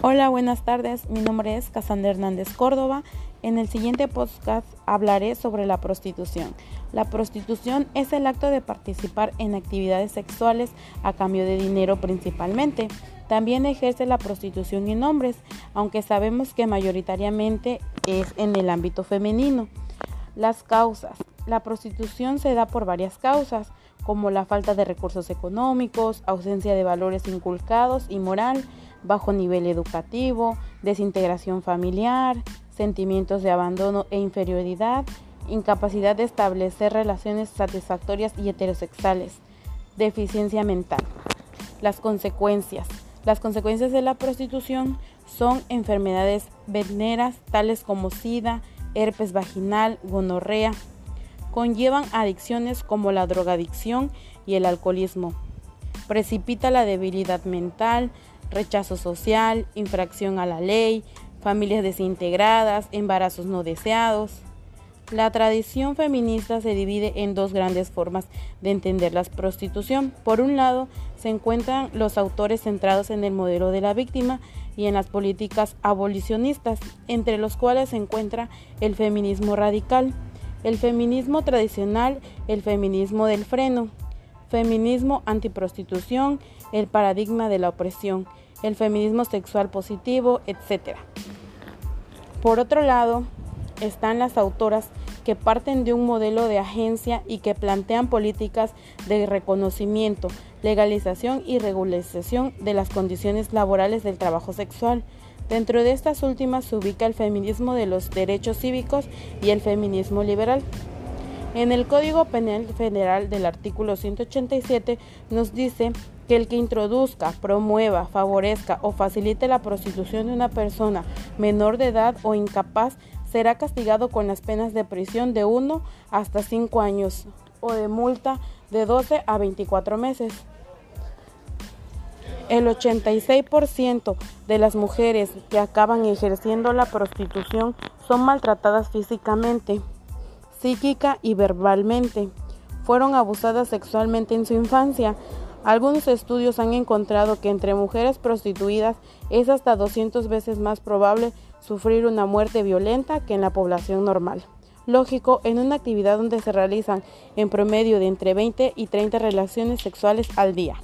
Hola, buenas tardes. Mi nombre es Casandra Hernández Córdoba. En el siguiente podcast hablaré sobre la prostitución. La prostitución es el acto de participar en actividades sexuales a cambio de dinero principalmente. También ejerce la prostitución en hombres, aunque sabemos que mayoritariamente es en el ámbito femenino. Las causas. La prostitución se da por varias causas, como la falta de recursos económicos, ausencia de valores inculcados y moral, bajo nivel educativo, desintegración familiar, sentimientos de abandono e inferioridad, incapacidad de establecer relaciones satisfactorias y heterosexuales, deficiencia mental. Las consecuencias. Las consecuencias de la prostitución son enfermedades veneras tales como SIDA, herpes vaginal, gonorrea. Conllevan adicciones como la drogadicción y el alcoholismo. Precipita la debilidad mental, rechazo social, infracción a la ley, familias desintegradas, embarazos no deseados. La tradición feminista se divide en dos grandes formas de entender la prostitución. Por un lado, se encuentran los autores centrados en el modelo de la víctima y en las políticas abolicionistas, entre los cuales se encuentra el feminismo radical, el feminismo tradicional, el feminismo del freno, feminismo antiprostitución, el paradigma de la opresión, el feminismo sexual positivo, etc. Por otro lado, están las autoras que parten de un modelo de agencia y que plantean políticas de reconocimiento, legalización y regularización de las condiciones laborales del trabajo sexual. Dentro de estas últimas se ubica el feminismo de los derechos cívicos y el feminismo liberal. En el Código Penal Federal del artículo 187 nos dice que el que introduzca, promueva, favorezca o facilite la prostitución de una persona menor de edad o incapaz será castigado con las penas de prisión de 1 hasta 5 años o de multa de 12 a 24 meses. El 86% de las mujeres que acaban ejerciendo la prostitución son maltratadas físicamente psíquica y verbalmente. Fueron abusadas sexualmente en su infancia. Algunos estudios han encontrado que entre mujeres prostituidas es hasta 200 veces más probable sufrir una muerte violenta que en la población normal. Lógico, en una actividad donde se realizan en promedio de entre 20 y 30 relaciones sexuales al día.